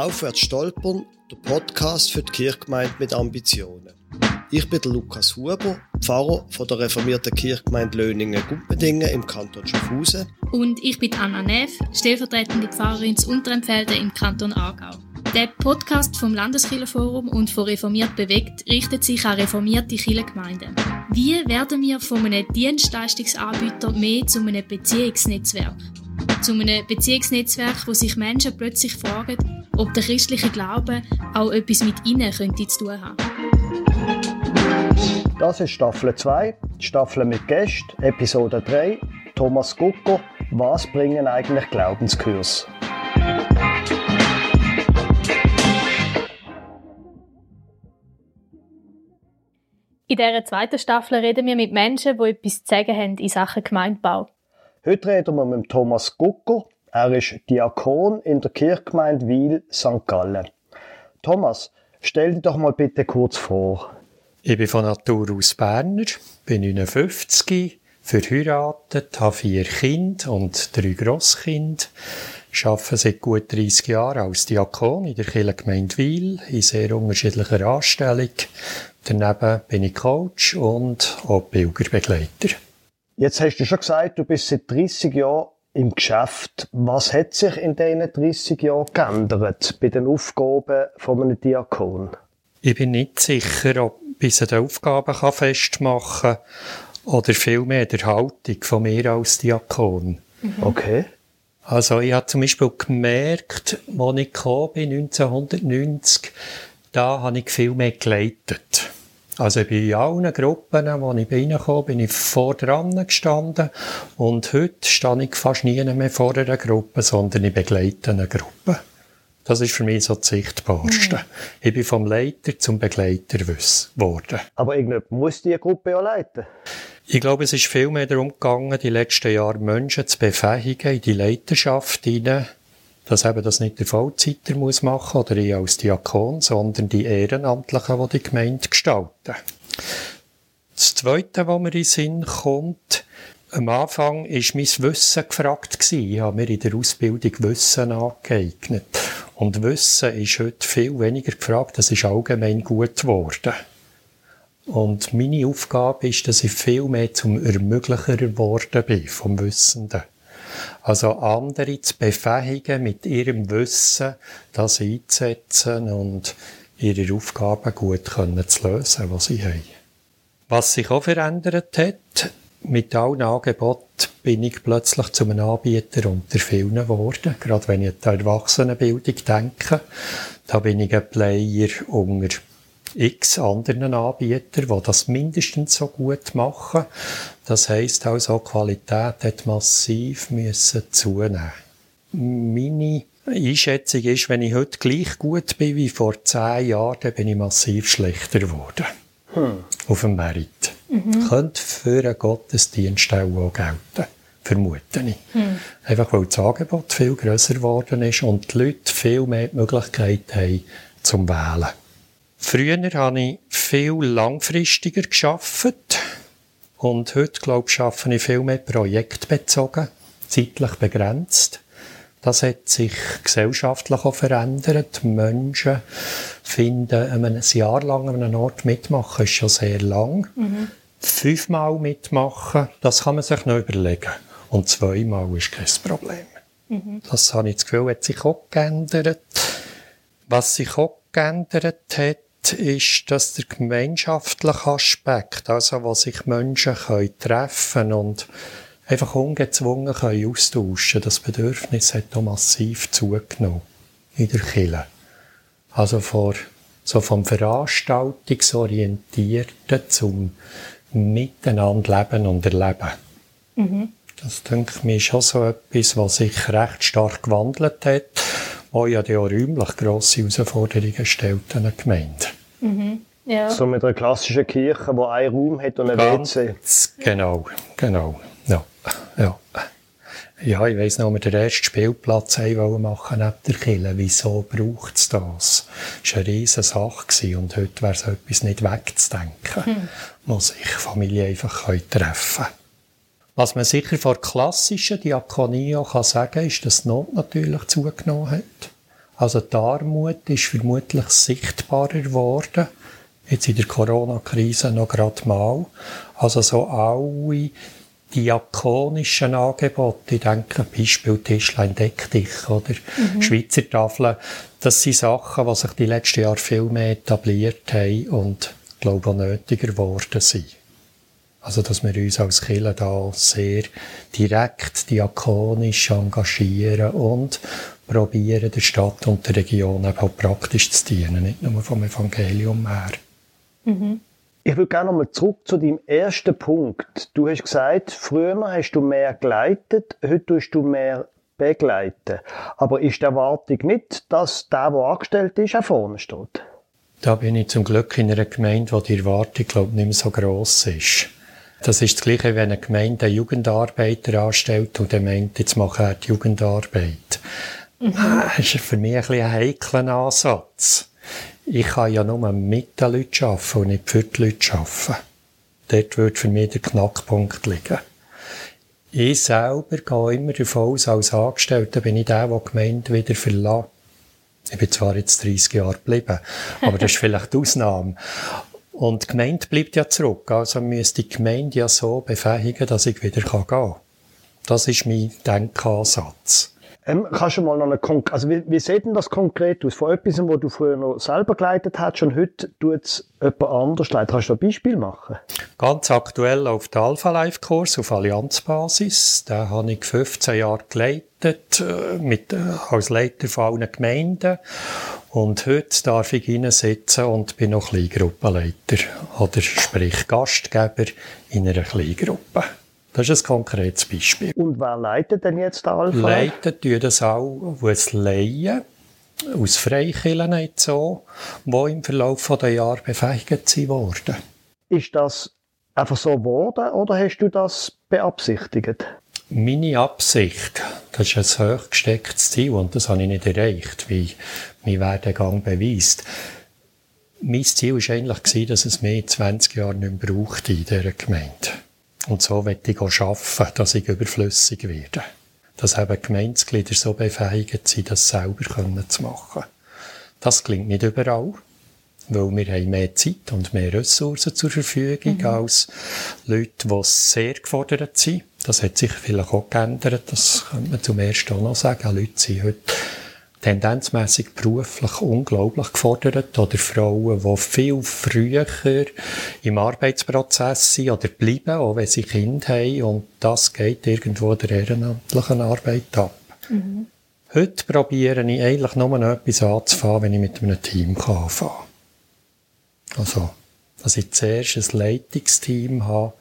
Aufwärts stolpern, der Podcast für die Kirchgemeinde mit Ambitionen. Ich bin der Lukas Huber, Pfarrer von der reformierten Kirchgemeinde Löningen-Gumpendingen im Kanton Schaffhausen. Und ich bin Anna Neff, stellvertretende Pfarrerin zu Unterempfelde im Kanton Aargau. Der Podcast vom Landeskirchenforum und von Reformiert bewegt richtet sich an reformierte Kirchengemeinden. Wie werden wir von einem Dienstleistungsanbieter mehr zu einem Beziehungsnetzwerk? Zu einem Beziehungsnetzwerk, wo sich Menschen plötzlich fragen, ob der christliche Glaube auch etwas mit ihnen könnte zu tun haben. Das ist Staffel 2, Staffel mit Gästen, Episode 3. Thomas Gucker, was bringen eigentlich Glaubenskurs? In dieser zweiten Staffel reden wir mit Menschen, die etwas zu sagen haben in Sachen Gemeindebau. Heute reden wir mit Thomas Gucker. Er ist Diakon in der Kirchgemeinde Wil St. Gallen. Thomas, stell dich doch mal bitte kurz vor. Ich bin von Natur aus Berner, bin 59, verheiratet, habe vier Kinder und drei Grosskinder. Arbeite seit gut 30 Jahren als Diakon in der Kirchengemeinde Wil in sehr unterschiedlicher Anstellung. Daneben bin ich Coach und auch Pilgerbegleiter. Jetzt hast du schon gesagt, du bist seit 30 Jahren im Geschäft. Was hat sich in diesen 30 Jahren geändert bei den Aufgaben von einem Diakon? Ich bin nicht sicher, ob ich die Aufgaben festmachen kann oder vielmehr der Haltung von mir als Diakon. Mhm. Okay. Also ich habe zum Beispiel gemerkt, als ich bin, 1990, da habe ich viel mehr geleitet. Also bei allen Gruppen, wo ich reingekommen bin, bin ich vor dran gestanden. Und heute stehe ich fast nie mehr vor einer Gruppe, sondern ich begleite eine Gruppe. Das ist für mich so das Sichtbarste. Mhm. Ich bin vom Leiter zum Begleiter geworden. Aber irgendjemand muss diese Gruppe ja leiten. Ich glaube, es ist viel mehr darum gegangen, die letzten Jahre Menschen zu befähigen, in die Leiterschaft hinein, dass eben das nicht der Vollzeiter muss machen oder ich als Diakon, sondern die Ehrenamtlichen, die die Gemeinde gestalten. Das Zweite, was mir in den Sinn kommt, am Anfang war mein Wissen gefragt. Ich habe mir in der Ausbildung Wissen angeeignet. Und Wissen ist heute viel weniger gefragt, das ist allgemein gut geworden. Und meine Aufgabe ist, dass ich viel mehr zum Ermöglicher geworden bin vom Wissenden. Also andere zu befähigen, mit ihrem Wissen das einzusetzen und ihre Aufgaben gut können zu lösen, was sie haben. Was sich auch verändert hat, mit allen Angeboten bin ich plötzlich zu einem Anbieter unter vielen geworden. Gerade wenn ich an die Erwachsenenbildung denke, da bin ich ein Player unter x anderen Anbietern, die das mindestens so gut machen. Das heisst also, die Qualität hat massiv müssen zunehmen. Meine Einschätzung ist, wenn ich heute gleich gut bin wie vor zehn Jahren, dann bin ich massiv schlechter geworden. Hm. Auf dem Merit. Mhm. Könnte für einen Gottesdienst auch gelten. Vermute ich. Hm. Einfach weil das Angebot viel grösser geworden ist und die Leute viel mehr Möglichkeiten haben zum Wählen. Früher habe ich viel langfristiger geschafft und heute, glaube ich, arbeite ich viel mehr projektbezogen, zeitlich begrenzt. Das hat sich gesellschaftlich auch verändert. Menschen finden, ein Jahr lang an einem Ort mitmachen, ist schon sehr lang. Mhm. Fünfmal mitmachen, das kann man sich noch überlegen. Und zweimal ist kein Problem. Mhm. Das habe ich das Gefühl, hat sich auch geändert. Was sich auch geändert hat, ist, dass der gemeinschaftliche Aspekt, also wo sich Menschen können treffen und einfach ungezwungen können austauschen, das Bedürfnis hat auch massiv zugenommen in der Kirche. Also vor, so vom Veranstaltungsorientierten zum Miteinander leben und erleben. Mhm. Das denke ich mir schon so etwas, was sich recht stark gewandelt hat wo ja auch räumlich grosse Herausforderungen stellt an eine Gemeinde. Mhm. Ja. So mit einer klassischen Kirche, die einen Raum hat und ein Ganz WC. Genau, genau. Ja, ja. Ja, ich weiss noch, wir den ersten Spielplatz haben machen neben der Kirche. Wieso braucht es das? Das war eine riesige Sache und heute wäre so etwas nicht wegzudenken. Hm. Muss sich Familie einfach treffen können. Was man sicher vor klassischen Diakonie auch sagen kann, ist, dass die Not natürlich zugenommen hat. Also die Armut ist vermutlich sichtbarer geworden. Jetzt in der Corona-Krise noch gerade mal. Also so alle diakonischen Angebote, ich denke Beispiel Tischlein deck dich oder mhm. Schweizer Tafeln, das sind Sachen, die sich die letzten Jahre viel mehr etabliert haben und glaube auch nötiger geworden sind. Also, dass wir uns als Kirche da sehr direkt diakonisch engagieren und probieren, der Stadt und der Region auch praktisch zu dienen, nicht nur vom Evangelium her. Mhm. Ich würde gerne nochmal zurück zu deinem ersten Punkt. Du hast gesagt, früher hast du mehr geleitet, heute tust du mehr begleiten. Aber ist die Erwartung nicht, dass der, der angestellt ist, auch vorne steht? Da bin ich zum Glück in einer Gemeinde, wo die Erwartung, glaube ich, nicht mehr so gross ist. Das ist das Gleiche, wenn eine Gemeinde einen Jugendarbeiter anstellt und der meint, jetzt mache er die Jugendarbeit. Mhm. Das ist für mich ein, bisschen ein heikler Ansatz. Ich kann ja nur mit den Leuten arbeiten und nicht für die Leute arbeiten. Dort würde für mich der Knackpunkt liegen. Ich selber gehe immer davon aus, als Angestellter bin ich der, der die Gemeinde wieder verlässt. Ich bin zwar jetzt 30 Jahre geblieben, aber das ist vielleicht die Ausnahme. Und die Gemeinde bleibt ja zurück. Also müsste die Gemeinde ja so befähigen, dass ich wieder gehen kann. Das ist mein Denkansatz. Ähm, kannst du mal noch eine Konk also wie, wie sieht denn das konkret aus? Von etwas, wo du früher noch selber geleitet hast und heute tut es jemand anders leiten. Kannst du ein Beispiel machen? Ganz aktuell auf der Alpha Life Kurs auf Allianzbasis. Da habe ich 15 Jahre geleitet, äh, mit, äh, als Leiter von allen Gemeinden. Und heute darf ich sitzen und bin noch Kleingruppenleiter. Oder sprich Gastgeber in einer Kleingruppe. Das ist ein konkretes Beispiel. Und wer leitet denn jetzt da Alpha? Leitet tun das auch, wo es Laien aus Freikirchen nicht so, die im Verlauf der Jahre befähigt wurden. Ist das einfach so geworden oder hast du das beabsichtigt? Meine Absicht, das ist ein hochgestecktes Ziel und das habe ich nicht erreicht, wie mein Werdegang beweist. Mein Ziel war eigentlich, dass es mehr 20 Jahre nicht mehr braucht in dieser Gemeinde. Und so möchte ich auch arbeiten, dass ich überflüssig werde. Dass eben Gemeindeglieder so befähigt sind, das selber zu machen. Das klingt nicht überall, weil wir haben mehr Zeit und mehr Ressourcen zur Verfügung mhm. als Leute, die sehr gefordert sind. Das hat sich vielleicht auch geändert, das könnte man zum ersten auch noch sagen. Leute sind heute tendenzmäßig beruflich unglaublich gefordert oder Frauen, die viel früher im Arbeitsprozess sind oder bleiben, auch wenn sie Kinder haben und das geht irgendwo der ehrenamtlichen Arbeit ab. Mhm. Heute probiere ich eigentlich nur noch etwas anzufangen, wenn ich mit einem Team anfangen kann. Also, dass ich zuerst ein Leitungsteam habe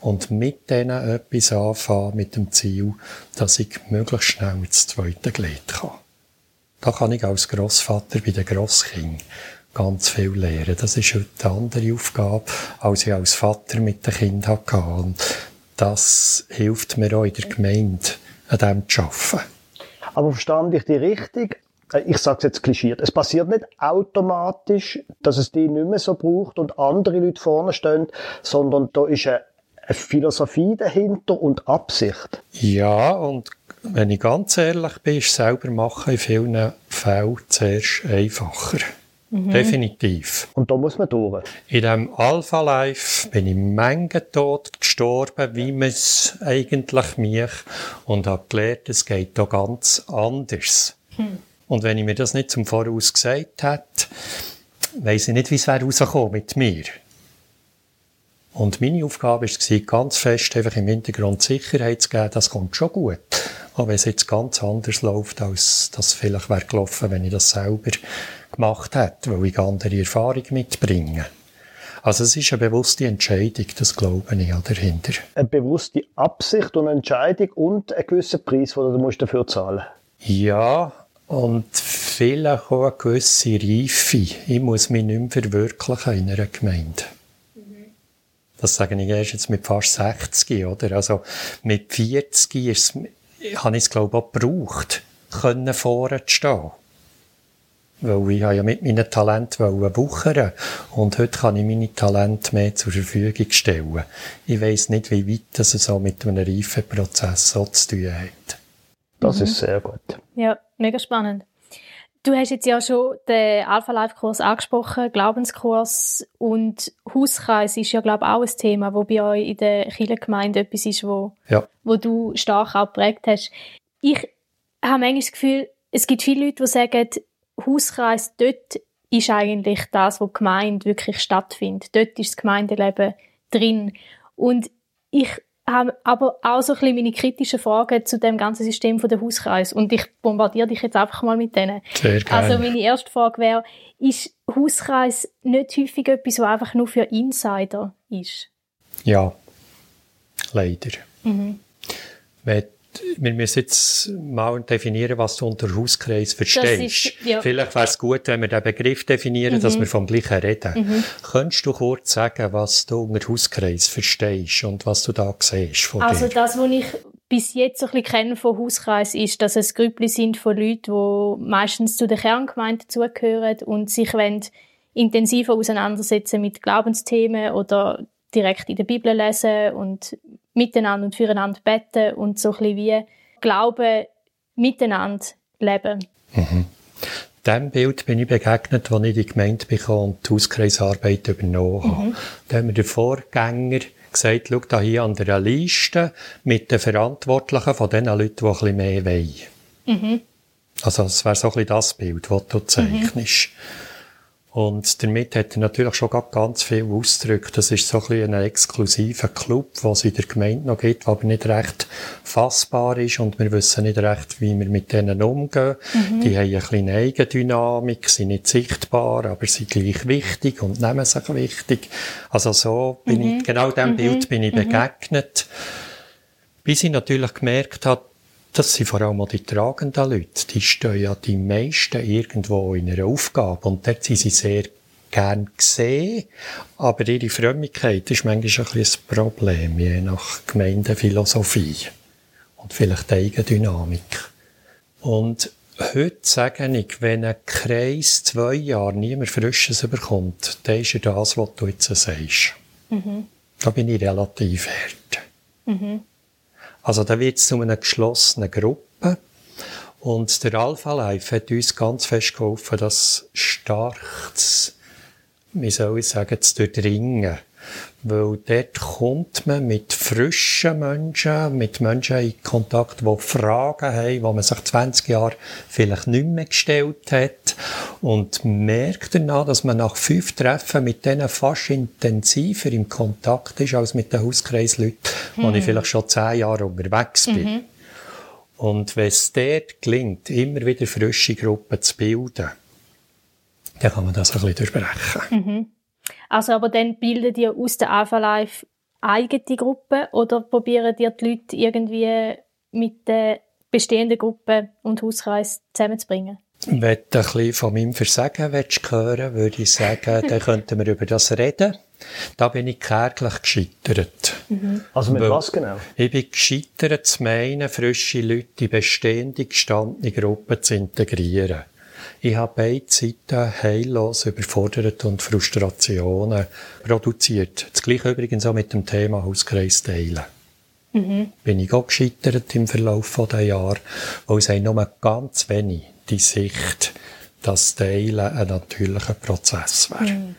und mit denen etwas anfange mit dem Ziel, dass ich möglichst schnell ins zweite Glied kann. Da kann ich als Großvater bei den Grosskindern ganz viel lernen. Das ist heute eine andere Aufgabe, als ich als Vater mit den Kindern hatte. Und das hilft mir auch in der Gemeinde, an dem zu arbeiten. Aber verstand ich die richtig? Äh, ich sage es jetzt klischiert. Es passiert nicht automatisch, dass es die nicht mehr so braucht und andere Leute vorne stehen, sondern da ist eine Philosophie dahinter und Absicht. Ja, und wenn ich ganz ehrlich bin, ist selber machen in vielen Fällen zuerst einfacher. Mhm. Definitiv. Und da muss man durch. In dem Alpha Life bin ich Menge tot gestorben, wie man es eigentlich mich und habe gelernt, es geht da ganz anders. Mhm. Und wenn ich mir das nicht zum Voraus gesagt hätte, weiss ich nicht, wie es wäre rausgekommen mit mir. Und meine Aufgabe war, ganz fest einfach im Hintergrund Sicherheit zu geben, das kommt schon gut. Aber wenn es jetzt ganz anders läuft, als das vielleicht wäre gelaufen, wenn ich das selber gemacht hätte, weil ich andere Erfahrung mitbringe. Also es ist eine bewusste Entscheidung, das glaube ich dahinter. Eine bewusste Absicht und Entscheidung und ein gewisser Preis, den du dafür zahlen musst. Ja, und vielleicht auch eine gewisse Reife. Ich muss mich nicht mehr verwirklichen in einer Gemeinde. Das sage ich erst jetzt mit fast 60, oder? Also, mit 40 ist habe ich es, glaube ich, auch gebraucht, können vorne zu stehen. Weil ich ja mit meinen Talenten wuchern und heute kann ich meine Talente mehr zur Verfügung stellen. Ich weiss nicht, wie weit das so mit einem Reifenprozess so zu tun hat. Das mhm. ist sehr gut. Ja, mega spannend. Du hast jetzt ja schon den Alpha Life Kurs angesprochen, Glaubenskurs und Hauskreis ist ja glaube ich auch ein Thema, wo bei euch in der Kirchengemeinde etwas ist, wo, Ja. wo du stark auch geprägt hast. Ich habe manchmal das Gefühl, es gibt viele Leute, die sagen, Hauskreis dort ist eigentlich das, wo die Gemeinde wirklich stattfindet. Dort ist das Gemeindeleben drin. Und ich habe aber auch so ein bisschen meine kritischen Fragen zu dem ganzen System von der Hauskreis. Und ich bombardiere dich jetzt einfach mal mit denen. Sehr gerne. Also meine erste Frage wäre, ist Hauskreis nicht häufig etwas, was einfach nur für Insider ist? ja, leider. Mhm. Wenn- Wir müssen jetzt mal definieren, was du unter Hauskreis verstehst. ist- ja. Vielleicht wäre es gut, wenn wir den Begriff definieren, dass wir vom Gleichen reden. Könntest du kurz sagen, was du unter Hauskreis verstehst und was du da siehst von Also dir? das, was ich bis jetzt so ein bisschen kenne von Hauskreis, ist, dass es Grüppli sind von Leuten, die meistens zu der Kerngemeinde dazugehören und sich wollen intensiver auseinandersetzen mit Glaubensthemen oder direkt in der Bibel lesen und miteinander und füreinander beten und so ein bisschen wie Glauben miteinander leben. Dem Bild bin ich begegnet, als ich die Gemeinde bekam und die Hauskreisarbeit übernommen habe. Da haben mir der Vorgänger gesagt, schau da hier an der Liste mit den Verantwortlichen von den Leuten, die ein bisschen mehr wollen. Also das wäre so ein bisschen das Bild, das du zeichnest. Und damit hat er natürlich schon ganz viel Ausdrücke. Das ist so ein bisschen ein exklusiver Club, was es in der Gemeinde noch gibt, der aber nicht recht fassbar ist und wir wissen nicht recht, wie wir mit denen umgehen. Die haben eine kleine Eigendynamik, sind nicht sichtbar, aber sind gleich wichtig und nehmen sich wichtig. Also so bin ich, genau dem Bild bin ich begegnet. Bis ich natürlich gemerkt habe, das sind vor allem auch die tragenden Leute. Die stehen ja die meisten irgendwo in einer Aufgabe. Und dort sind sie sehr gern gesehen. Aber ihre Frömmigkeit ist manchmal ein bisschen ein Problem, je nach Gemeindephilosophie. Und vielleicht die Eigendynamik. Und heute sage ich, wenn ein Kreis zwei Jahre niemand Frisches bekommt, dann ist er das, was du jetzt sagst. Da bin ich relativ hart. Also da wird es zu einer geschlossenen Gruppe. Und der Alpha Life hat uns ganz fest geholfen, das stark zu, wie soll ich sagen, zu durchdringen. Weil dort kommt man mit frischen Menschen, mit Menschen in Kontakt, die Fragen haben, die man sich 20 Jahre vielleicht nicht mehr gestellt hat. Und merkt danach, dass man nach fünf Treffen mit denen fast intensiver im Kontakt ist, als mit den Hauskreisleuten, wo ich vielleicht schon zehn Jahre unterwegs bin. Und wenn es dort gelingt, immer wieder frische Gruppen zu bilden, dann kann man das ein bisschen durchbrechen. Also aber dann bildet ihr aus der Alpha Life eigene Gruppen oder probieren ihr die Leute irgendwie mit den bestehenden Gruppen und Hauskreis zusammenzubringen? Wenn du ein bisschen von meinem Versagen willst hören würde ich sagen, dann könnten wir über das reden. Da bin ich kärglich gescheitert. Also mit Weil- was genau? Ich bin gescheitert, zu meinen, frische Leute in bestehende, gestandene Gruppen zu integrieren. Ich habe beide Seiten heillos überfordert und Frustrationen produziert. Das gleiche übrigens auch mit dem Thema Hauskreis teilen. Bin ich auch gescheitert im Verlauf der Jahre, weil es haben nur ganz wenig die Sicht, dass Teilen ein natürlicher Prozess wäre.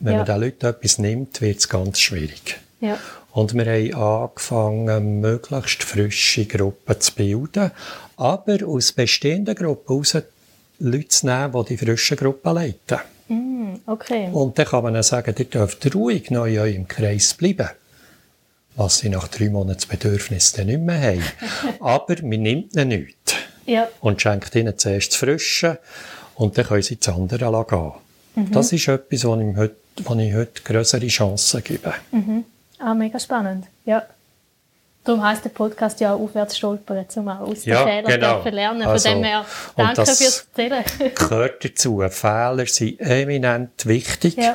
Wenn Ja. man den Leuten etwas nimmt, wird es ganz schwierig. Ja. Und wir haben angefangen, möglichst frische Gruppen zu bilden, aber aus bestehenden Gruppen heraus Leute zu nehmen, die die frischen Gruppen leiten. Okay. Und dann kann man dann sagen, ihr dürft ruhig noch in eurem Kreis bleiben. Was sie nach drei Monaten das Bedürfnis dann nicht mehr haben. aber man nimmt ihnen nichts Ja. und schenkt ihnen zuerst das Frische und dann können sie das andere lassen gehen. Das ist etwas, wo ich heute, wo ich heute grössere Chancen gebe. Ah, mega spannend. Ja. Darum heisst der Podcast ja auch aufwärts stolpern, um auch aus Ja, den Fehlern genau. zu lernen. Von Also, dem her, danke fürs Erzählen. gehört dazu. Fehler sind eminent wichtig. Ja.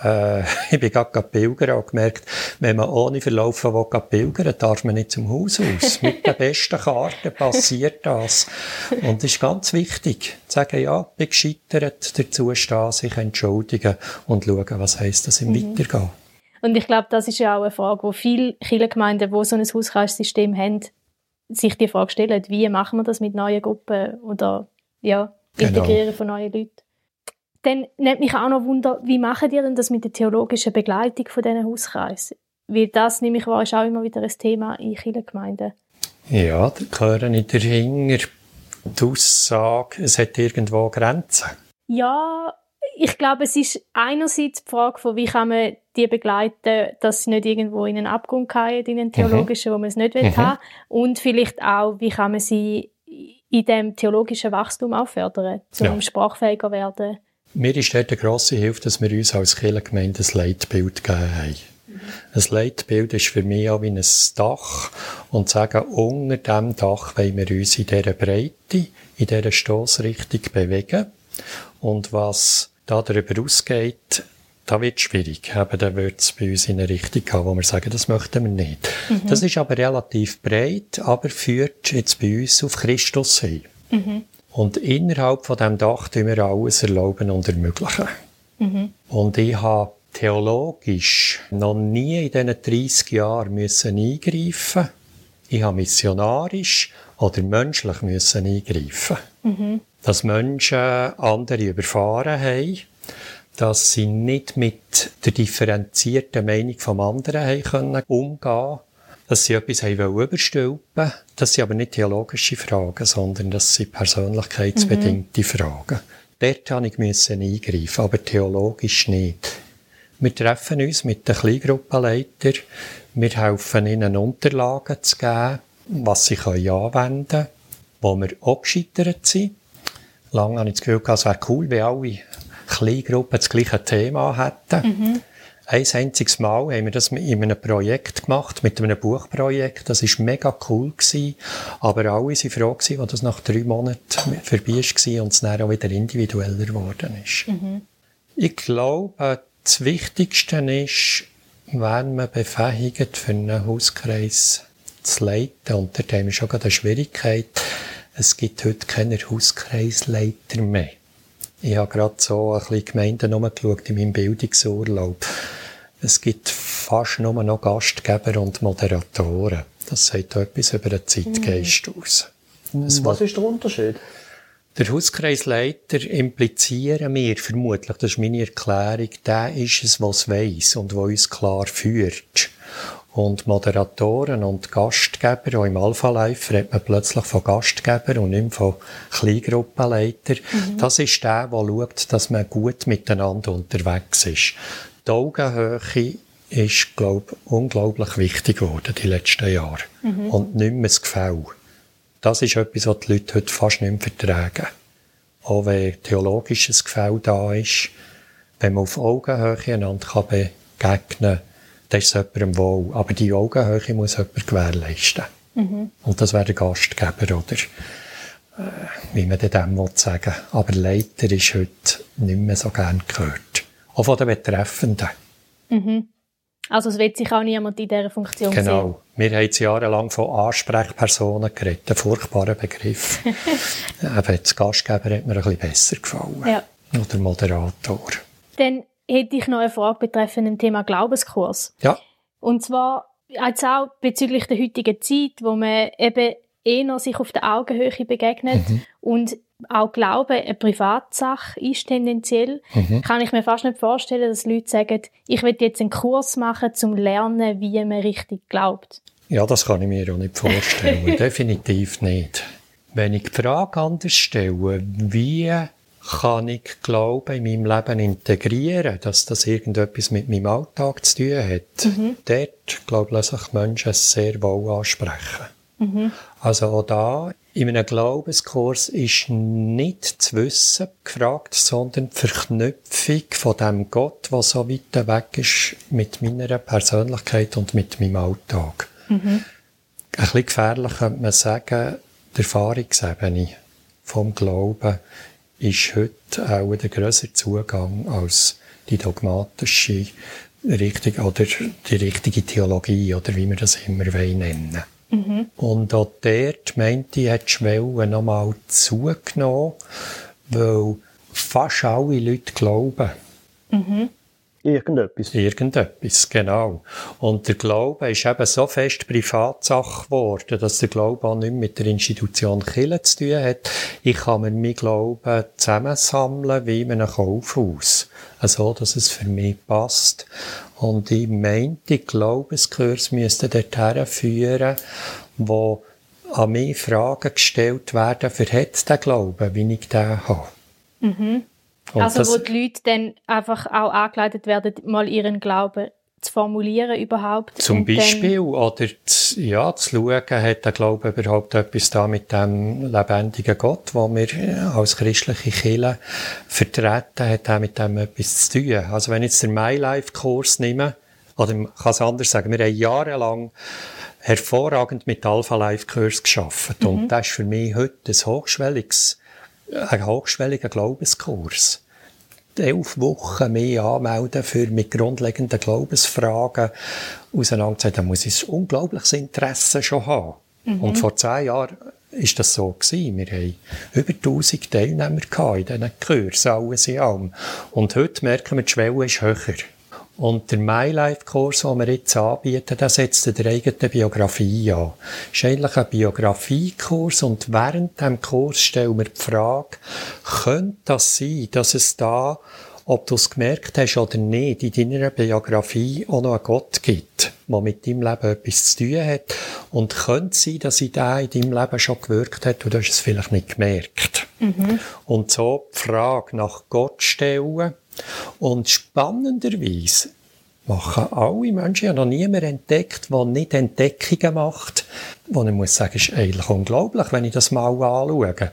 Äh, ich bin gerade pilgern und gemerkt, wenn man ohne Verlaufen will, pilgern darf man nicht zum Haus aus. Mit den besten Karten passiert das. Und es ist ganz wichtig, zu sagen, ja, bin gescheitert, dazu stehen, sich entschuldigen und schauen, was heisst das im Mhm. Weitergehen. Und ich glaube, das ist ja auch eine Frage, wo viele Kirchengemeinden, die so ein Hauskreissystem haben, sich die Frage stellen, wie machen wir das mit neuen Gruppen? Oder, ja. genau. Integrieren von neuen Leuten. Dann nimmt mich auch noch Wunder, wie machen ihr denn das mit der theologischen Begleitung von diesen Hauskreisen? Weil das, nehme ich wahr, ist auch immer wieder ein Thema in Kirchengemeinden. Ja, da gehören ich dahinter die Aussage, es hat irgendwo Grenzen. Ja, ich glaube, es ist einerseits die Frage von, wie kann man die begleiten, dass sie nicht irgendwo in einen Abgrund fallen, in einen theologischen, mhm. wo man es nicht will mhm. haben. Und vielleicht auch, wie kann man sie in dem theologischen Wachstum auch fördern, zum ja. sprachfähiger werden. Mir ist dort eine grosse Hilfe, dass wir uns als Kirchengemeinde ein Leitbild gegeben haben. Mhm. Ein Leitbild ist für mich auch wie ein Dach und sagen, unter diesem Dach wollen wir uns in dieser Breite, in dieser Stoßrichtung bewegen. Und was da darüber ausgeht, da wird es schwierig. Eben, da wird es bei uns in eine Richtung gehen, wo wir sagen, das möchten wir nicht. Mhm. Das ist aber relativ breit, aber führt jetzt bei uns auf Christus hin. Mhm. Und innerhalb von dem Dach tun wir alles erlauben und ermöglichen. Mhm. Und ich habe theologisch noch nie in diesen 30 Jahren müssen eingreifen. Ich habe missionarisch oder menschlich müssen eingreifen. Mhm. Dass Menschen andere überfahren haben dass sie nicht mit der differenzierten Meinung vom anderen haben können umgehen dass sie etwas haben überstülpen Das sind aber nicht theologische Fragen, sondern das sind persönlichkeitsbedingte mhm. Fragen. Dort musste ich eingreifen, aber theologisch nicht. Wir treffen uns mit den Kleingruppenleitern. Wir helfen ihnen Unterlagen zu geben, was sie anwenden können, wo wir abgescheitert sind. Lange habe ich das Gefühl, es wäre cool, wenn alle Kleingruppen das gleiche Thema hätten. Mhm. Ein einziges Mal haben wir das in einem Projekt gemacht, mit einem Buchprojekt. Das war mega cool. Gewesen. Aber alle waren froh, gewesen, als das nach drei Monaten vorbei war und es dann auch wieder individueller geworden ist. Mhm. Ich glaube, das Wichtigste ist, wenn man befähigt, für einen Hauskreis zu leiten, und da haben wir schon eine Schwierigkeit, es gibt heute keine Hauskreisleiter mehr. Ich habe gerade so ein bisschen Gemeinden umgeschaut in meinem Bildungsurlaub. Es gibt fast nur noch Gastgeber und Moderatoren. Das sagt etwas über den Zeitgeist mhm. aus. Das Was ist der Unterschied? Der Hauskreisleiter implizieren wir vermutlich, das ist meine Erklärung, der ist es, was weiß und was uns klar führt. Und Moderatoren und Gastgeber, auch im Alpha Life redet man plötzlich von Gastgeber und nicht von Kleingruppenleiter. Mhm. Das ist der, der schaut, dass man gut miteinander unterwegs ist. Die Augenhöhe ist, glaube ich, unglaublich wichtig geworden die letzten Jahre. Mhm. Und nicht mehr das Gefühl. Das ist etwas, was die Leute heute fast nicht mehr vertragen. Auch wenn theologisches Gefühl da ist, wenn man auf Augenhöhe einander begegnen kann, dann ist es jemandem wohl. Aber die Augenhöhe muss jemand gewährleisten. Mhm. Und das wäre der Gastgeber, oder? Äh, wie man dem sagen will. Aber Leiter ist heute nicht mehr so gern gehört. Auch von den Betreffenden. Mhm. Also es wird sich auch niemand in dieser Funktion Genau. Sehen. Wir haben jetzt jahrelang von Ansprechpersonen geredet. Ein furchtbarer Begriff. Aber als Gastgeber hat mir ein bisschen besser gefallen. Ja. Oder Moderator. Dann hätte ich noch eine Frage betreffend dem Thema Glaubenskurs. Ja. Und zwar als auch bezüglich der heutigen Zeit, wo man eben eher sich auf der Augenhöhe begegnet mhm. und auch Glauben eine Privatsache ist tendenziell, mhm. kann ich mir fast nicht vorstellen, dass Leute sagen, ich will jetzt einen Kurs machen, zum lernen, wie man richtig glaubt. Ja, das kann ich mir auch nicht vorstellen. Definitiv nicht. Wenn ich die Frage anders stelle, wie kann ich Glauben in meinem Leben integrieren, dass das irgendetwas mit meinem Alltag zu tun hat. Mhm. Dort, glaube ich, lassen sich Menschen sehr wohl ansprechen. Mhm. Also auch da, in einem Glaubenskurs ist nicht das Wissen gefragt, sondern die Verknüpfung von dem Gott, der so weit weg ist, mit meiner Persönlichkeit und mit meinem Alltag. Mhm. Ein bisschen gefährlich könnte man sagen, die Erfahrungsebene vom Glauben ist heute auch der größere Zugang als die dogmatische Richtung oder die richtige Theologie oder wie wir das immer nennen mhm. Und auch dort meinte ich, hat die Schwelle nochmal zugenommen, weil fast alle Leute glauben. Mhm. Irgendetwas. Irgendetwas, genau. Und der Glaube ist eben so fest Privatsache geworden, dass der Glaube auch nicht mit der Institution Kirche zu tun hat. Ich kann mir meinen Glauben zusammensammeln wie in einem Kaufhaus. Also, dass es für mich passt. Und ich meinte, Glaubenskurs müsste dorthin führen, wo an mich Fragen gestellt werden, für hat der Glauben, wie ich den habe. Mhm. Also wo die Leute dann einfach auch angeleitet werden, mal ihren Glauben zu formulieren überhaupt. Zum Beispiel, oder zu, ja, zu schauen, hat der Glaube überhaupt etwas da mit dem lebendigen Gott, den wir als christliche Kirche vertreten, hat auch mit dem etwas zu tun. Also wenn ich jetzt den MyLife-Kurs nehme, oder ich kann es anders sagen, wir haben jahrelang hervorragend mit Alpha Life Kurs geschafft. Mhm. Und das ist für mich heute ein hochschwelliges, ein hochschwelliger Glaubenskurs. Elf Wochen mehr anmelden für mit grundlegenden Glaubensfragen auseinanderzusetzen, da muss ich ein unglaubliches Interesse schon haben. Mhm. Und vor zehn Jahren ist das so gewesen. Wir haben über 1000 Teilnehmer in diesen Kursen, alles in allem. Und heute merken wir, die Schwelle ist höher. Und der MyLife-Kurs, den wir jetzt anbieten, der setzt der eigenen Biografie an. Das ist eigentlich ein Biografiekurs und während dem Kurs stellen wir die Frage, könnte das sein, dass es da, ob du es gemerkt hast oder nicht, in deiner Biografie auch noch einen Gott gibt, der mit deinem Leben etwas zu tun hat und könnte es sein, dass in der in deinem Leben schon gewirkt hat und du hast es vielleicht nicht gemerkt. Mhm. Und so die Frage nach Gott stellen, und spannenderweise machen alle Menschen, ich habe noch niemand entdeckt, der nicht Entdeckungen macht, wo ich muss sagen, ist eigentlich unglaublich, wenn ich das mal anschaue.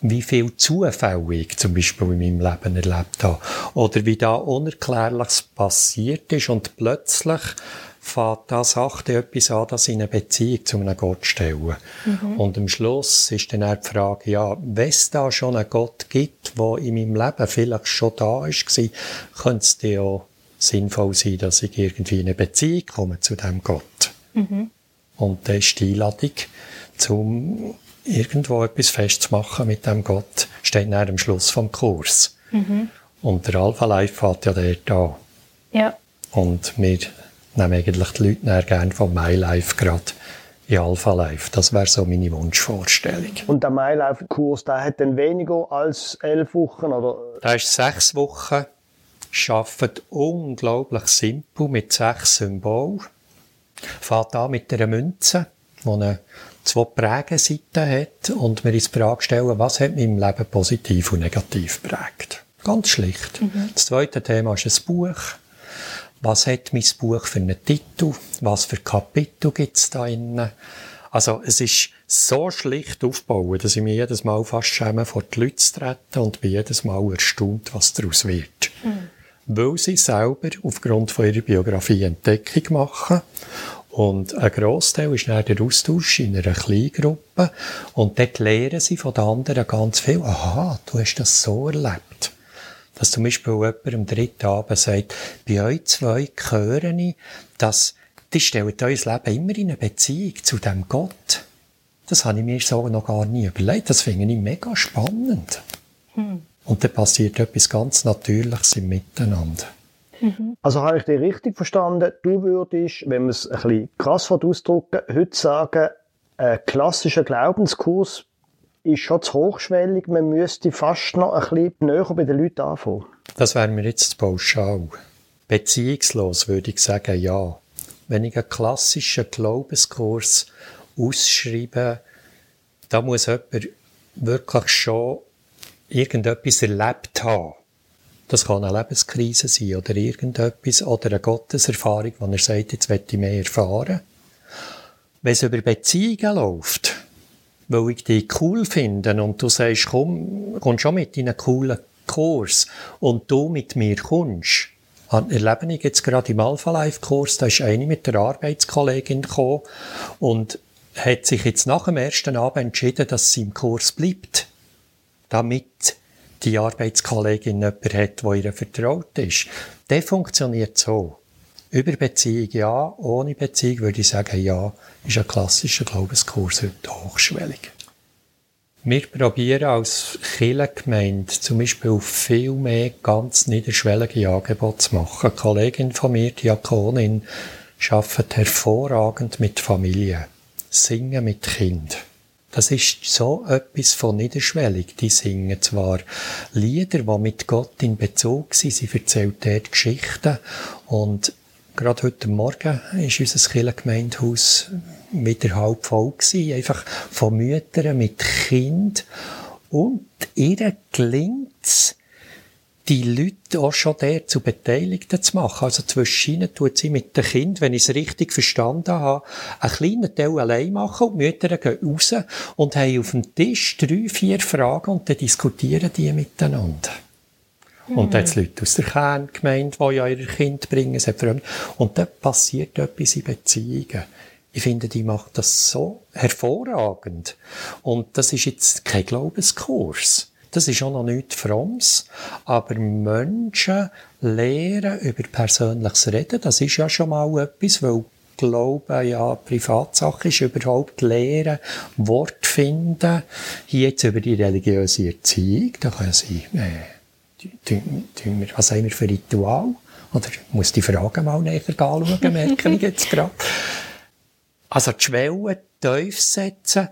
Wie viel Zufälle ich zum Beispiel in meinem Leben erlebt habe. Oder wie da Unerklärliches passiert ist und plötzlich fängt das Sache etwas an, das in eine Beziehung zu einem Gott stellen. Mhm. Und am Schluss ist dann auch die Frage, ja, wenn es da schon einen Gott gibt, der in meinem Leben vielleicht schon da ist, könnte es dir auch sinnvoll sein, dass ich irgendwie in eine Beziehung komme zu dem Gott. Mhm. Und das ist die Einladung, um irgendwo etwas festzumachen mit dem Gott, steht nach am Schluss vom Kurs. Mhm. Und der Alpha Life fährt ja dort an. Ja. Und wir nehmen eigentlich die Leute gerne von MyLife gerade in Alpha Life. Das wäre so meine Wunschvorstellung. Und der MyLife-Kurs, der hat dann weniger als elf Wochen, oder? Der ist sechs Wochen, arbeitet unglaublich simpel mit sechs Symbolen. Fährt an mit einer Münze, die eine zwei Prägeseiten hat und uns die Frage stellen, was hat mein Leben positiv und negativ prägt. Ganz schlicht. Mhm. Das zweite Thema ist ein Buch was hat mein Buch für einen Titel, was für Kapitel gibt's da innen. Also es ist so schlicht aufgebaut, dass ich mich jedes Mal fast schäme, vor die Leute zu treten und bin jedes Mal erstaunt, was daraus wird. Mhm. Weil sie selber aufgrund von ihrer Biografie Entdeckung machen und ein Grossteil ist dann der Austausch in einer Kleingruppe und dort lernen sie von den anderen ganz viel. Aha, du hast das so erlebt dass zum Beispiel jemand am dritten Abend sagt, bei euch zwei höre ich, dass die stellt euer Leben immer in eine Beziehung zu dem Gott. Das habe ich mir so noch gar nie überlegt. Das finde ich mega spannend. Hm. Und dann passiert etwas ganz Natürliches im Miteinander. Mhm. Also habe ich dich richtig verstanden, du würdest, wenn man es ein bisschen krass ausdrücken heute sagen, ein klassischer Glaubenskurs ist schon zu hochschwellig. Man müsste fast noch ein bisschen näher bei den Leuten anfangen. Das wäre mir jetzt pauschal. Beziehungslos würde ich sagen, ja. Wenn ich einen klassischen Glaubenskurs ausschreibe, da muss jemand wirklich schon irgendetwas erlebt haben. Das kann eine Lebenskrise sein oder irgendetwas oder eine Gotteserfahrung, wo er sagt, jetzt möchte ich mehr erfahren. Wenn es über Beziehungen läuft, weil ich dich cool finde und du sagst, komm, komm schon mit in einen coolen Kurs und du mit mir kommst, erlebe ich jetzt gerade im Alpha Life Kurs, da ist eine mit der Arbeitskollegin gekommen und hat sich jetzt nach dem ersten Abend entschieden, dass sie im Kurs bleibt, damit die Arbeitskollegin jemanden hat, der ihr vertraut ist. Der funktioniert so. Über Beziehung ja, ohne Beziehung würde ich sagen, ja, ist ein klassischer Glaubenskurs heute hochschwellig. Wir probieren als Kirchengemeinde zum Beispiel viel mehr ganz niederschwellige Angebote zu machen. Eine Kollegin von mir, Diakonin, arbeitet hervorragend mit Familien. Singen mit Kind. Das ist so etwas von niederschwellig. Die singen zwar Lieder, die mit Gott in Bezug sind. Sie erzählt dort Geschichten. Und gerade heute Morgen ist unser Kirchengemeindehaus wieder halb voll gewesen. Einfach von Müttern mit Kind. Und ihr gelingt die Leute auch schon der zu Beteiligten zu machen. Also zwischen ihnen tut sie mit dem Kind, wenn ich es richtig verstanden habe, einen kleinen Teil allein machen und die Mütter gehen raus und haben auf dem Tisch drei, vier Fragen und dann diskutieren die miteinander. Mhm. Und dann hat es Leute aus der Kerngemeinde, die ja ihre Kind bringen, und dann passiert etwas in Beziehungen. Ich finde, die macht das so hervorragend. Und das ist jetzt kein Glaubenskurs. Das ist auch noch nichts Frommes. Aber Menschen lernen über persönliches Reden, das ist ja schon mal etwas, weil Glauben ja Privatsache ist, überhaupt lernen, Wort finden. Hier jetzt über die religiöse Erziehung, da kann sein, äh, was haben wir für Ritual? Oder ich muss die Frage mal näher anschauen, merke ich jetzt gerade. Also die Schwelle tief setzen,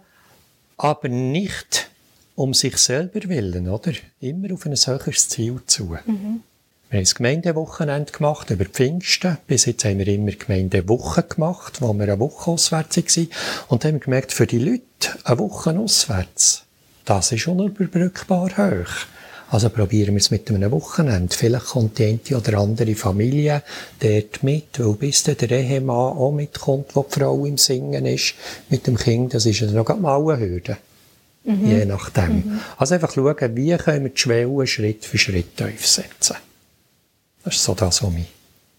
aber nicht um sich selber willen, oder? Immer auf ein höheres Ziel zu. Mhm. Wir haben das Gemeindewochenende gemacht über Pfingsten. Bis jetzt haben wir immer Gemeindewoche gemacht, wo wir eine Woche auswärts waren. Und dann haben wir gemerkt, für die Leute eine Woche auswärts, das ist unüberbrückbar hoch. Also probieren wir es mit einem Wochenende. Vielleicht kommt die eine oder andere Familie dort mit, weil bis dann der Ehemann auch mitkommt, wo die Frau im Singen ist, mit dem Kind, das ist ja noch mal eine Hürde. Mhm. Je nachdem. Mhm. Also einfach schauen, wie können wir die Schwelle Schritt für Schritt aufsetzen. Das ist so das, was mich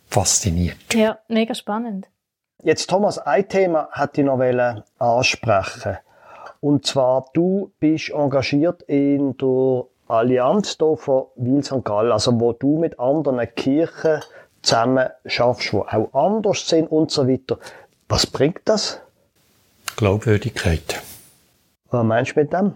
fasziniert. Ja, mega spannend. Jetzt, Thomas, ein Thema hätte ich noch ansprechen Und zwar, du bist engagiert in der Allianz hier von Wil St. Gallen, also wo du mit anderen Kirchen zusammen schaffst, die auch anders sind und so weiter. Was bringt das? Glaubwürdigkeit. Was meinst du mit dem?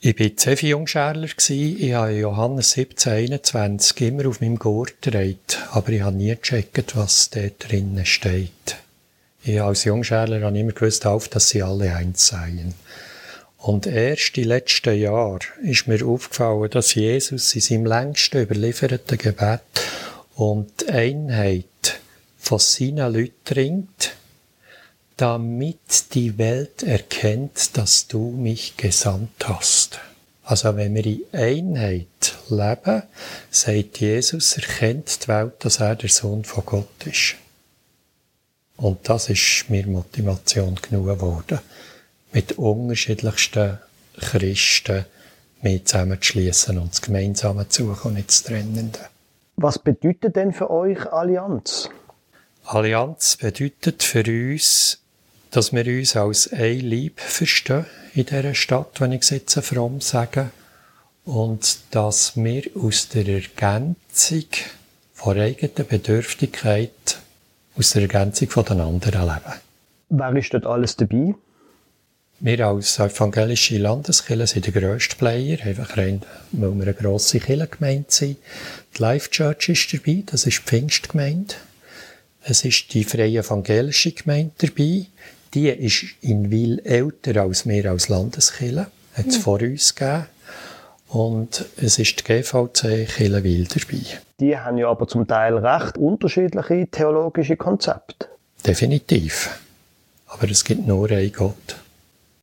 Ich war Zefi-Jungschärler. Ich habe Johannes 17, 21 immer auf meinem Gurt getragen, aber ich habe nie gecheckt, was da drinnen steht. Ich als Jungschärler habe immer gewusst, auf, dass sie alle eins seien. Und erst die letzten Jahre ist mir aufgefallen, dass Jesus in seinem längsten überlieferten Gebet um die Einheit von seinen Leuten dringt, damit die Welt erkennt, dass du mich gesandt hast. Also wenn wir in Einheit leben, sagt Jesus, erkennt die Welt, dass er der Sohn von Gott ist. Und das ist mir Motivation genug geworden, mit unterschiedlichsten Christen mehr zusammenzuschließen und das Gemeinsame zu suchen und nicht das Trennende. Was bedeutet denn für euch Allianz? Allianz bedeutet für uns, dass wir uns als ein Lieb verstehen in dieser Stadt, wenn ich es jetzt fromm sage, und dass wir aus der Ergänzung von eigener Bedürftigkeit, aus der Ergänzung von den anderen leben. Wer ist dort alles dabei? Wir als evangelische Landeskirche sind der grösste Player, einfach rein, weil wir eine grosse Kirchengemeinde sind. Die Life Church ist dabei, das ist die Pfingstgemeinde. Es ist die Freie Evangelische Gemeinde dabei. Die ist in Wil älter als wir als Landeskirche. Hat es ja. vor uns gegeben. Und es ist die GVC Kirchenwil dabei. Die haben ja aber zum Teil recht unterschiedliche theologische Konzepte. Definitiv. Aber es gibt nur einen Gott.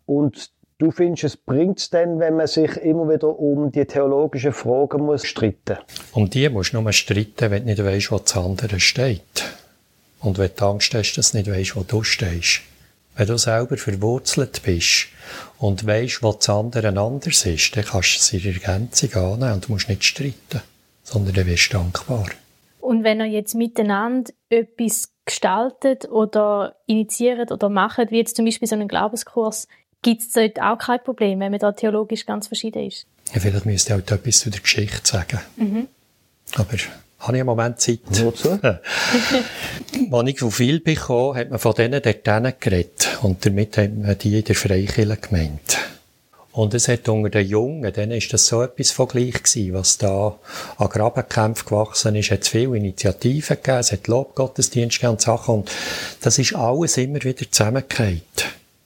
Und du findest, es bringt es denn, wenn man sich immer wieder um die theologischen Fragen muss streiten Um die musst du nur streiten, wenn du nicht weißt, wo das andere steht. Und wenn du Angst hast, dass du nicht weißt, wo du stehst. Wenn du selber verwurzelt bist und weißt, was das andere anders ist, dann kannst du es in Ergänzung annehmen und musst nicht streiten, sondern dann wirst du dankbar. Und wenn ihr jetzt miteinander etwas gestaltet oder initiiert oder macht, wie jetzt zum Beispiel so einen Glaubenskurs, gibt es dort auch kein Problem, wenn man da theologisch ganz verschieden ist? Ja, vielleicht müsste ich auch etwas zu der Geschichte sagen. Mhm. Aber habe ich einen Moment Zeit? Wozu? Als ich von viel bekommen hat man von denen dort geredet. Und damit hat man die in der Freikirche gemeint. Und es hat unter den Jungen, dann ist das so etwas von gleich gewesen, was da an Grabenkämpfen gewachsen ist, hat es viele Initiativen gegeben, es hat Lobgottesdienste gegeben und Sachen, und das ist alles immer wieder zusammengekehrt.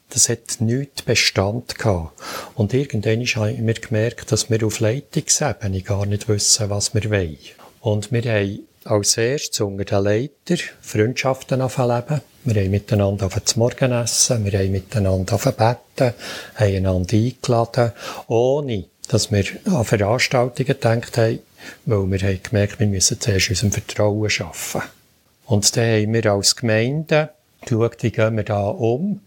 Das hat nichts Bestand gehabt. Und irgendwann haben wir gemerkt, dass wir auf Leitungsebene gar nicht wissen, was wir wollen. Und wir haben als erstes unter den Leiter Freundschaften leben. Wir haben miteinander auf das Morgen essen, wir haben miteinander beten, haben einander eingeladen, ohne dass wir an Veranstaltungen gedacht haben, weil wir haben gemerkt, wir müssen zuerst unserem Vertrauen schaffen. Und dann haben wir als Gemeinde geschaut, wie gehen wir da um.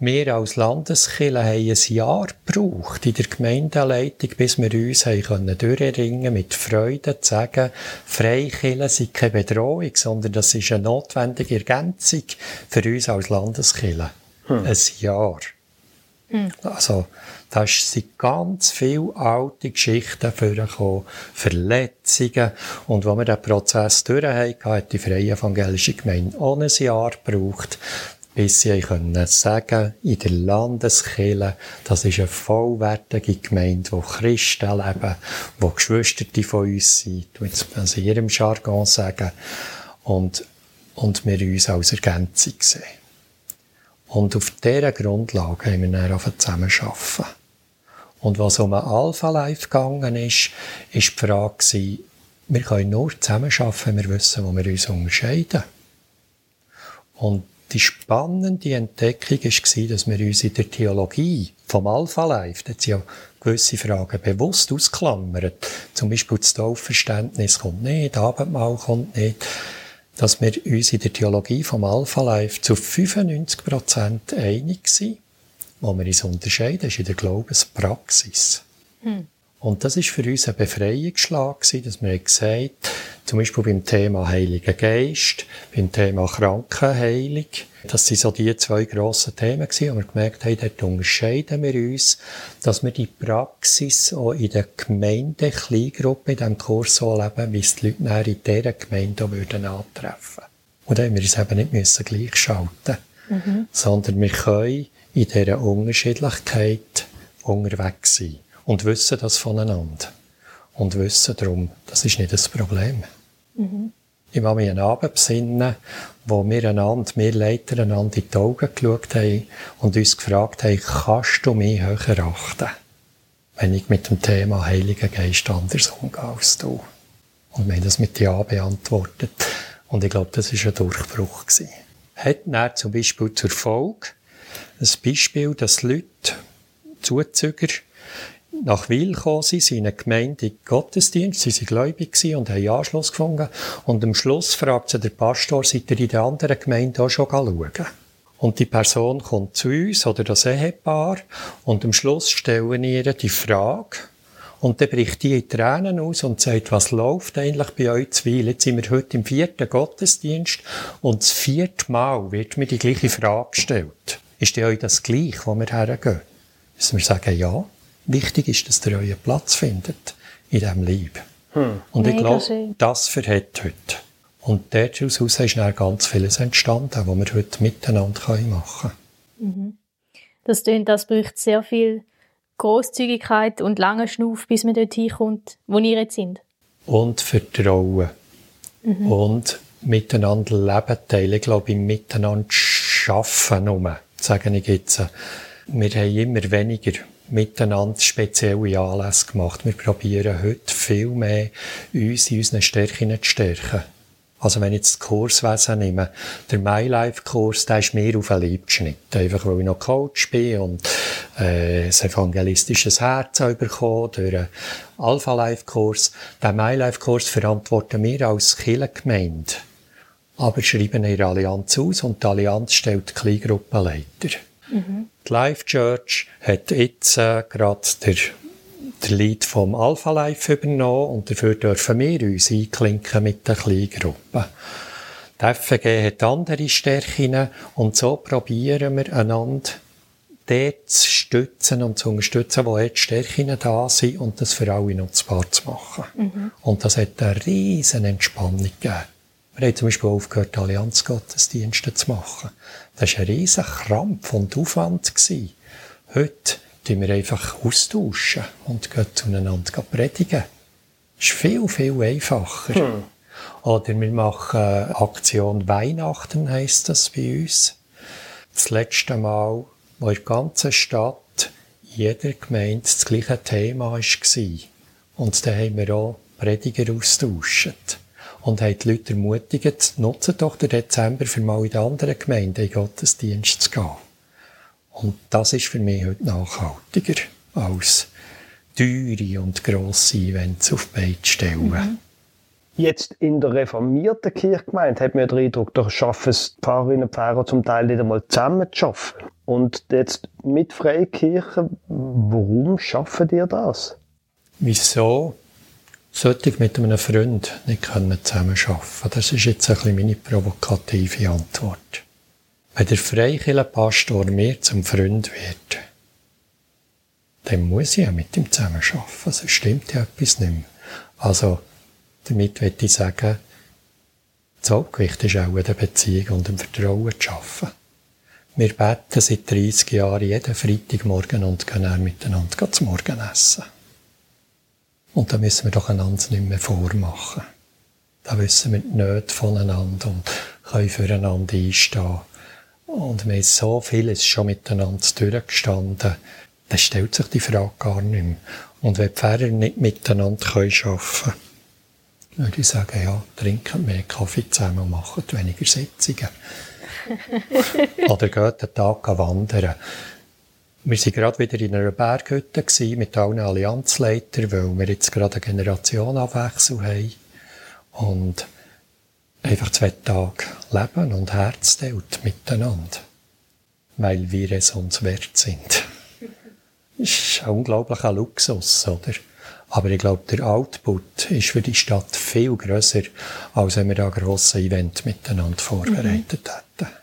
Wir als Landeskirche haben ein Jahr gebraucht in der Gemeindeleitung, bis wir uns haben durchringen mit Freude zu sagen, Freikirche sind keine Bedrohung, sondern das ist eine notwendige Ergänzung für uns als Landeskirche. Hm. Ein Jahr. Hm. Also, da sind ganz viele alte Geschichten vorgekommen, Verletzungen. Und wo wir den Prozess durch haben, hat die Freie Evangelische Gemeinde ohne ein Jahr gebraucht, bis sie können sagen, in der Landeskirche, das ist eine vollwertige Gemeinde, wo Christen leben, wo Geschwister von uns sind, jetzt in ihrem Jargon sagen, und, und wir uns als Ergänzung sehen. Und auf dieser Grundlage haben wir dann angefangen zusammenzuarbeiten. Und was um Alpha Life gegangen ist, ist die Frage, wir können nur zusammenarbeiten, wenn wir wissen, wo wir uns unterscheiden. Und die spannende Entdeckung war, dass wir uns in der Theologie vom Alpha Life, da ja gewisse Fragen bewusst ausklammern. Zum Beispiel das Taufverständnis kommt nicht, Abendmahl kommt nicht. Dass wir uns in der Theologie vom Alpha Life zu 95% einig sind wo wir uns unterscheiden, ist in der Glaubenspraxis. Hm. Und das ist für uns ein Befreiungsschlag dass wir gesagt haben, zum Beispiel beim Thema Heiliger Geist, beim Thema Krankenheilung, das sind so die zwei grossen Themen gewesen, und wir gemerkt haben, dort unterscheiden wir uns, dass wir die Praxis auch in der Gemeinde, Kleingruppe, in diesem Kurs so leben, wie es die Leute nachher in dieser Gemeinde würden antreffen. Und da haben wir uns eben nicht müssen gleichschalten, mhm. sondern wir können in dieser Unterschiedlichkeit unterwegs sein und wissen das voneinander. Und wissen darum, das ist nicht das Problem. Mhm. Ich habe mich einen Abend besinnen, wo wir einander, wir Leiter einander in die Augen geschaut haben und uns gefragt haben, kannst du mich höher achten, wenn ich mit dem Thema Heiliger Geist anders umgehe als du? Und wir haben das mit Ja beantwortet. Und ich glaube, das war ein Durchbruch. Hat dann zum Beispiel zur Folge, ein Beispiel, dass Leute, Zuzüger, nach Wil gekommen sind, sind in eine Gemeinde Gottesdienst, sie waren gläubig und haben Anschluss gefunden. Und am Schluss fragt sie der Pastor, seid ihr in der anderen Gemeinde auch schon schauen? Und die Person kommt zu uns, oder das Ehepaar, und am Schluss stellen ihr die Frage, und dann bricht die in Tränen aus und sagt, was läuft eigentlich bei euch zu Weil? Jetzt sind wir heute im vierten Gottesdienst und das vierte Mal wird mir die gleiche Frage gestellt. Ist euch das gleich, wo wir hergehen? Müssen wir sagen, ja. Wichtig ist, dass ihr euren Platz findet in diesem Lieb. Hm. Und ich glaube, das verhält heute. Und daraus ist dann ganz vieles entstanden, was wir heute miteinander machen können. Mhm. Das klingt, das braucht sehr viel Großzügigkeit und lange Schnuff, bis man dort hinkommt, wo ihr jetzt sind. Und Vertrauen. Mhm. Und miteinander leben teilen. Ich glaube, im Miteinander schaffen nur sage ich jetzt. Wir haben immer weniger miteinander spezielle Anlässe gemacht. Wir probieren heute viel mehr, uns in unseren Stärken zu stärken. Also wenn ich jetzt das Kurswesen nehme, der MyLife-Kurs, der ist mir auf den Leib geschnitten. Einfach weil ich noch Coach bin und äh, ein evangelistisches Herz bekommen durch einen Alpha-Life-Kurs. Den MyLife-Kurs verantworten wir als Kirchengemeinde aber schreiben ihre Allianz aus und die Allianz stellt Kleingruppenleiter. Mhm. Die Life Church hat jetzt äh, gerade der, der Lead vom Alpha Life übernommen und dafür dürfen wir uns einklinken mit den Kleingruppen. Die FG hat andere Stärken und so probieren wir einander dort zu stützen und zu unterstützen, wo jetzt Stärken da sind und das für alle nutzbar zu machen. Mhm. Und das hat eine riesen Entspannung gegeben. Wir haben zum Beispiel aufgehört, Allianzgottesdienste zu machen. Das war ein riesiger Krampf und Aufwand. Heute die wir einfach austauschen und gehen zueinander predigen. Das ist viel, viel einfacher. Hm. Oder wir machen Aktion Weihnachten, heisst das bei uns. Das letzte Mal, wo in der ganzen Stadt jeder Gemeinde das gleiche Thema war. Und da haben wir auch Prediger austauscht. Und haben die Leute ermutigt, nutzen doch den Dezember für mal in den anderen Gemeinden in Gottesdienst zu gehen. Und das ist für mich heute nachhaltiger als teure und grosse Events auf beide stellen. Mhm. Jetzt in der reformierten Kirchgemeinde hat man den Eindruck, da schaffen es die Pfarrerinnen und Pfarrer zum Teil nicht einmal zusammen zu arbeiten. Und jetzt mit Freikirchen, warum schaffen die das? Wieso sollte ich mit einem Freund nicht zusammen arbeiten Das ist jetzt ein bisschen meine provokative Antwort. Wenn der Freikirchenpastor mir zum Freund wird, dann muss ich ja mit ihm zusammen arbeiten. Also stimmt ja etwas nicht mehr. Also, damit möchte ich sagen, das Hauptgewicht ist auch in der Beziehung und im Vertrauen zu arbeiten. Wir beten seit 30 Jahren jeden Freitagmorgen und gehen dann miteinander zum Morgen essen. Und da müssen wir doch einander nicht mehr vormachen. Da wissen wir nicht voneinander und können füreinander einstehen. Und wir haben so vieles schon miteinander durchgestanden, dann stellt sich die Frage gar nicht mehr. Und wenn die Pfarrer nicht miteinander arbeiten können, würde ich sagen, ja, trinken mehr Kaffee zusammen und machen weniger Sitzungen. Oder geht den Tag wandern. Wir waren gerade wieder in einer Berghütte mit allen Allianzleitern, weil wir jetzt gerade eine Generationenabwechsel haben. Und einfach zwei Tage leben und Herz teilt miteinander. Weil wir es uns wert sind. Das ist ein unglaublicher Luxus, oder? Aber ich glaube, der Output ist für die Stadt viel grösser, als wenn wir da ein grosses Event miteinander vorbereitet mhm. hätten.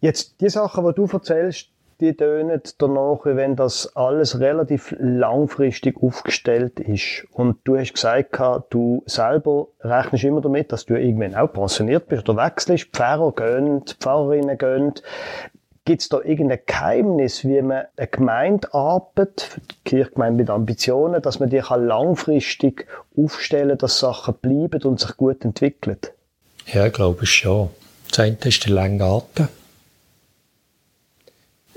Jetzt, die Sachen, die du erzählst, die tönen danach, wenn das alles relativ langfristig aufgestellt ist. Und du hast gesagt, du selber rechnest immer damit, dass du irgendwann auch pensioniert bist oder wechselst, Pfarrer gehen, Pfarrerinnen gehen. Gibt es da irgendein Geheimnis, wie man eine Gemeinde arbeitet, Kirchgemeinde mit Ambitionen, dass man die kann langfristig aufstellen kann, dass Sachen bleiben und sich gut entwickeln? Ja, ich glaube schon. Das eine ist der lange Atem.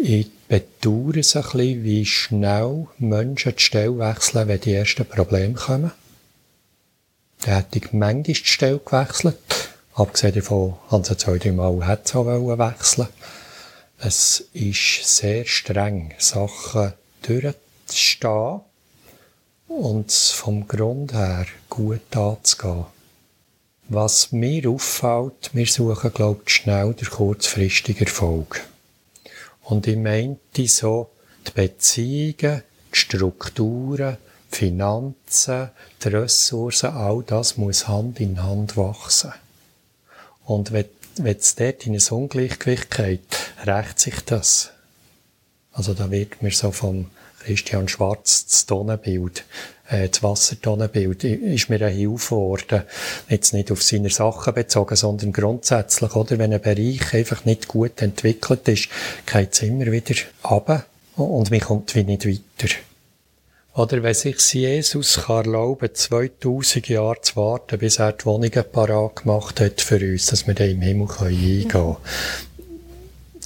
Ich bedauere es ein bisschen, wie schnell Menschen die Stelle wechseln, wenn die ersten Probleme kommen. Da hätte ich manchmal die Stelle gewechselt. Abgesehen davon, haben sie zwei, drei Mal hätte wechseln Es ist sehr streng, Sachen durchzustehen und vom Grund her gut anzugehen. Was mir auffällt, wir suchen, glaube ich, schnell den kurzfristigen Erfolg. Und ich meinte so, die Beziehungen, die Strukturen, die Finanzen, die Ressourcen, all das muss Hand in Hand wachsen. Und wenn, wenn es dort in ein Ungleichgewicht geht, rächt sich das. Also da wird mir so vom Christian Schwarz das Tonnenbild, äh, das Wassertonnenbild, ist mir eine Hilfe geworden. Jetzt nicht auf seine Sachen bezogen, sondern grundsätzlich, oder? Wenn ein Bereich einfach nicht gut entwickelt ist, geht es immer wieder runter und man kommt wie nicht weiter. Oder wenn sich Jesus kann erlauben 2000 Jahre zu warten, bis er die Wohnungen parat gemacht hat für uns, dass wir dann im Himmel eingehen können.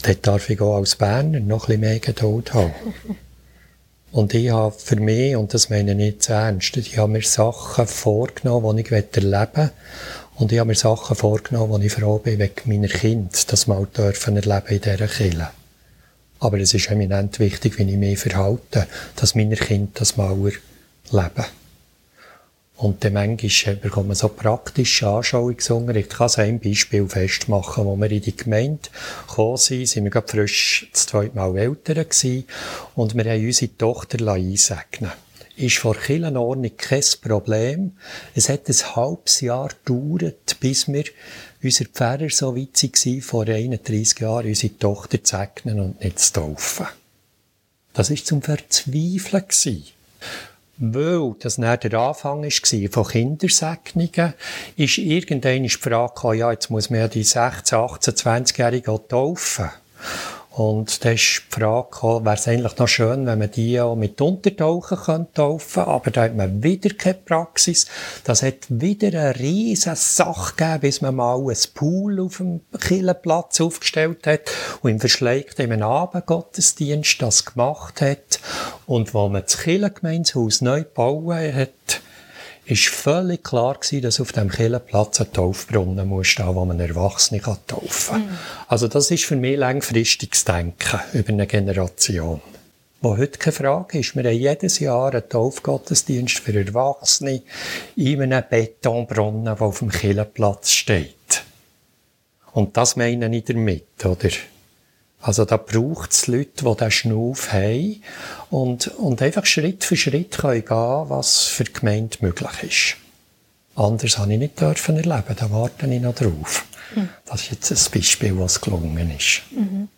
Dort darf ich auch als Berner noch ein bisschen mehr Geduld haben. Und ich habe für mich, und das meine ich nicht zu ernst, ich habe mir Sachen vorgenommen, die ich erleben möchte. Und ich habe mir Sachen vorgenommen, wo ich froh bin, wegen meiner Kind, das mal dürfen erleben in dieser Kirche. Aber es ist eminent wichtig, wie ich mich verhalte, dass meine Kinder das mal erleben. Und dann manchmal bekommt man so praktische Anschauungsunterricht. Ich kann es ein Beispiel festmachen, wo wir in die Gemeinde gekommen sind, sind wir gerade frisch das zweite Mal Eltern gewesen und wir haben unsere Tochter einsegnen ist vor Kirchenordnung kein Problem. Es hat ein halbes Jahr gedauert, bis wir unser Pfarrer so weit waren, vor 31 Jahren unsere Tochter zu segnen und nicht zu taufen. Das war zum Verzweifeln. Weil das nicht der Anfang war von Kindersegnungen, ist irgendeine die Frage gekommen, ja, jetzt muss man ja die 16, 18, 20-Jährigen taufen. Und da ist die Frage wäre es eigentlich noch schön, wenn man die auch mit Untertauchen könnte taufen aber da hat man wieder keine Praxis. Das hat wieder eine riesige Sache gegeben, bis man mal ein Pool auf dem Killenplatz aufgestellt hat und im verschleigten Abendgottesdienst das gemacht hat. Und wo man das Killengemeinshaus neu bauen hat, ist völlig klar gewesen, dass auf dem Killenplatz ein Taufbrunnen muss stehen, wo man Erwachsene kann taufen kann. Mhm. Also das ist für mich langfristiges Denken über eine Generation. Wo heute keine Frage ist. Wir haben jedes Jahr einen Taufgottesdienst für Erwachsene in einem Betonbrunnen, der auf dem Killenplatz steht. Und das meine ich damit, oder? Also da braucht es Leute, die diesen Schnuff haben und, und einfach Schritt für Schritt können gehen, was für die Gemeinde möglich ist. Anders habe ich nicht dürfen erleben, da warte ich noch drauf. Mhm. Das ist jetzt ein Beispiel, was gelungen ist. Mhm.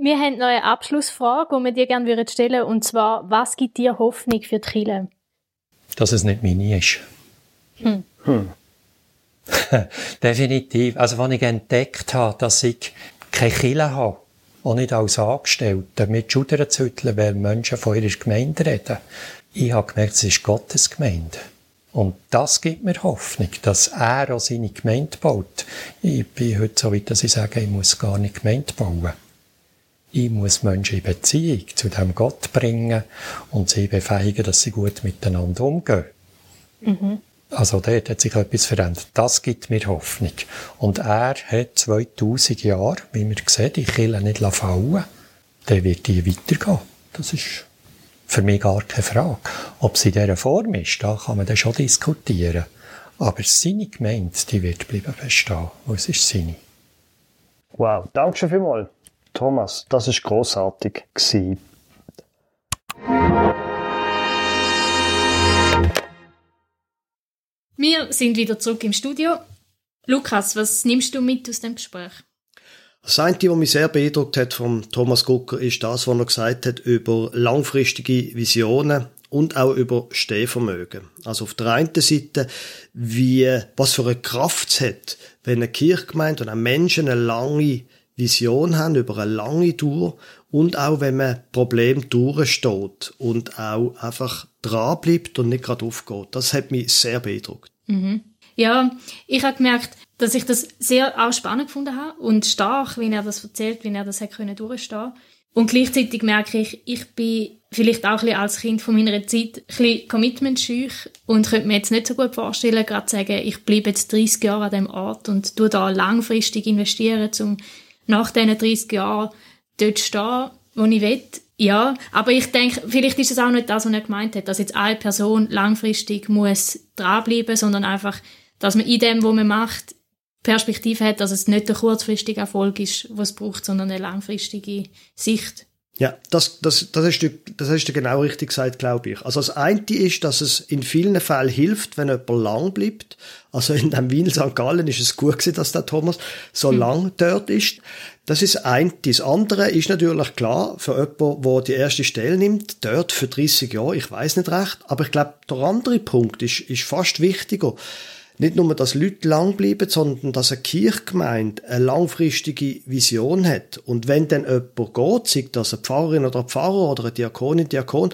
Wir haben noch eine Abschlussfrage, die wir dir gerne stellen würden, und zwar, was gibt dir Hoffnung für die Kirche? Dass es nicht meine ist. Hm. Hm. Definitiv. Also, wenn ich entdeckt habe, dass ich keine Kille habe, auch nicht als Angestellter, mit Schudern zütteln, weil Menschen von ihrer Gemeinde reden. Ich habe gemerkt, es ist Gottes Gemeinde. Und das gibt mir Hoffnung, dass er auch seine Gemeinde baut. Ich bin heute so weit, dass ich sage, ich muss gar nicht Gemeinde bauen. Ich muss Menschen in Beziehung zu dem Gott bringen und sie befähigen, dass sie gut miteinander umgehen. Mhm. Also dort hat sich etwas verändert. Das gibt mir Hoffnung. Und er hat 2000 Jahre, wie wir sehen, die Kille nicht fallen Dann wird die weitergehen. Das ist für mich gar keine Frage. Ob sie in dieser Form ist, da kann man dann schon diskutieren. Aber seine Gemeinde, die wird bleiben bestehen. Und es ist seine. Wow, danke schon vielmals, Thomas. Das war grossartig. Wir sind wieder zurück im Studio. Lukas, was nimmst du mit aus dem Gespräch? Das eine, was mich sehr beeindruckt hat von Thomas Gucker, ist das, was er gesagt hat über langfristige Visionen und auch über Stehvermögen. Also auf der einen Seite, wie, was für eine Kraft es hat, wenn eine Kirchgemeinde und ein Menschen eine lange Vision haben über eine lange Tour und auch wenn man Problem durchsteht und auch einfach dranbleibt und nicht gerade aufgeht. Das hat mich sehr beeindruckt. Mhm. Ja, ich habe gemerkt, dass ich das sehr auch spannend gefunden habe und stark, wie er das erzählt, wie er das hat können durchstehen. Und gleichzeitig merke ich, ich bin vielleicht auch ein bisschen als Kind von meiner Zeit ein bisschen commitmentschüch und könnte mir jetzt nicht so gut vorstellen, gerade zu sagen, ich bleibe jetzt 30 Jahre an dem Ort und tue da langfristig investieren, um nach diesen 30 Jahren dort zu stehen, wo ich will. Ja, aber ich denke, vielleicht ist es auch nicht das, was er gemeint hat, dass jetzt eine Person langfristig muss dranbleiben, sondern einfach, dass man in dem, was man macht, Perspektive hat, dass es nicht der kurzfristige Erfolg ist, was es braucht, sondern eine langfristige Sicht. Ja, das, das, das, hast du, das hast du genau richtig gesagt, glaube ich. Also das eine ist, dass es in vielen Fällen hilft, wenn jemand lang bleibt. Also in dem Wien St. Gallen ist es gut gewesen, dass der Thomas so hm. lang dort ist. Das ist ein. Das andere ist natürlich klar, für jemanden, der die erste Stelle nimmt, dort für 30 Jahre, ich weiß nicht recht, aber ich glaube, der andere Punkt ist, ist fast wichtiger. Nicht nur, dass Leute lang bleiben, sondern dass eine Kirchgemeinde eine langfristige Vision hat. Und wenn dann jemand geht, sei das eine Pfarrerin oder ein Pfarrer oder eine Diakonin, Diakon,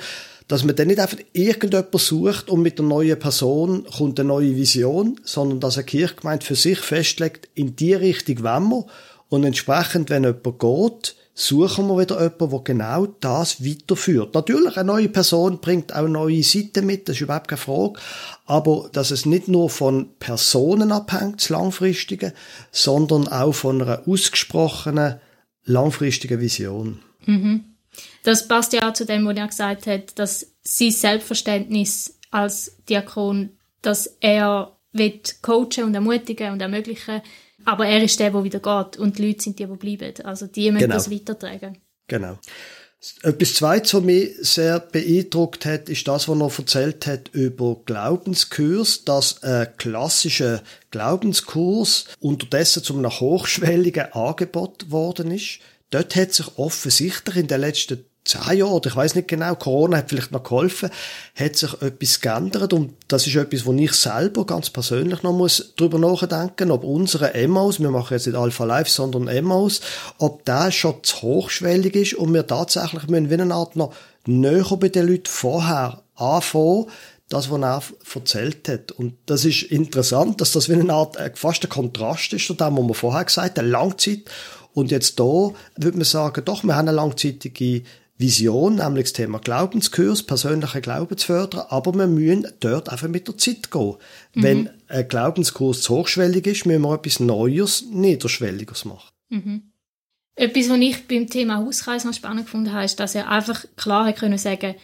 dass man dann nicht einfach irgendjemand sucht und mit der neuen Person kommt eine neue Vision, sondern dass eine Kirchgemeinde für sich festlegt, in die Richtung wollen wir und entsprechend, wenn jemand geht, suchen wir wieder jemanden, der genau das weiterführt. Natürlich, eine neue Person bringt auch neue Seiten mit, das ist überhaupt keine Frage. Aber dass es nicht nur von Personen abhängt, das Langfristige, sondern auch von einer ausgesprochenen langfristigen Vision. Mhm. Das passt ja auch zu dem, was er gesagt hat, dass sein Selbstverständnis als Diakon, dass er wird coachen und ermutigen und ermöglichen aber er ist der, der wieder geht und die Leute sind die, die bleiben. Also die müssen genau. das weitertragen. Genau. Etwas Zweites, was mich sehr beeindruckt hat, ist das, was er erzählt hat über Glaubenskurs, dass ein klassischer Glaubenskurs unterdessen zu einem hochschwelligen Angebot worden ist. Dort hat sich offensichtlich in den letzten zehn Jahren, oder ich weiß nicht genau, Corona hat vielleicht noch geholfen, hat sich etwas geändert und das ist etwas, wo ich selber ganz persönlich noch muss drüber nachdenken, ob unsere Emmos, wir machen jetzt nicht Alpha Live, sondern Emmos, ob das schon zu hochschwellig ist und wir tatsächlich müssen wie eine Art noch näher bei den Leuten vorher anfangen, das, was er erzählt hat. Und das ist interessant, dass das wie eine Art, äh, fast ein Kontrast ist zu dem, was wir vorher gesagt haben, Langzeit. Und jetzt da würde man sagen, doch, wir haben eine langzeitige Vision, nämlich das Thema Glaubenskurs, persönliche Glauben zu fördern, aber wir müssen dort einfach mit der Zeit gehen. Mhm. Wenn ein Glaubenskurs zu hochschwellig ist, müssen wir etwas Neues, Niederschwelliges machen. Mhm. Etwas, was ich beim Thema Hauskreis noch spannend gefunden habe, ist, dass er einfach klar können sagen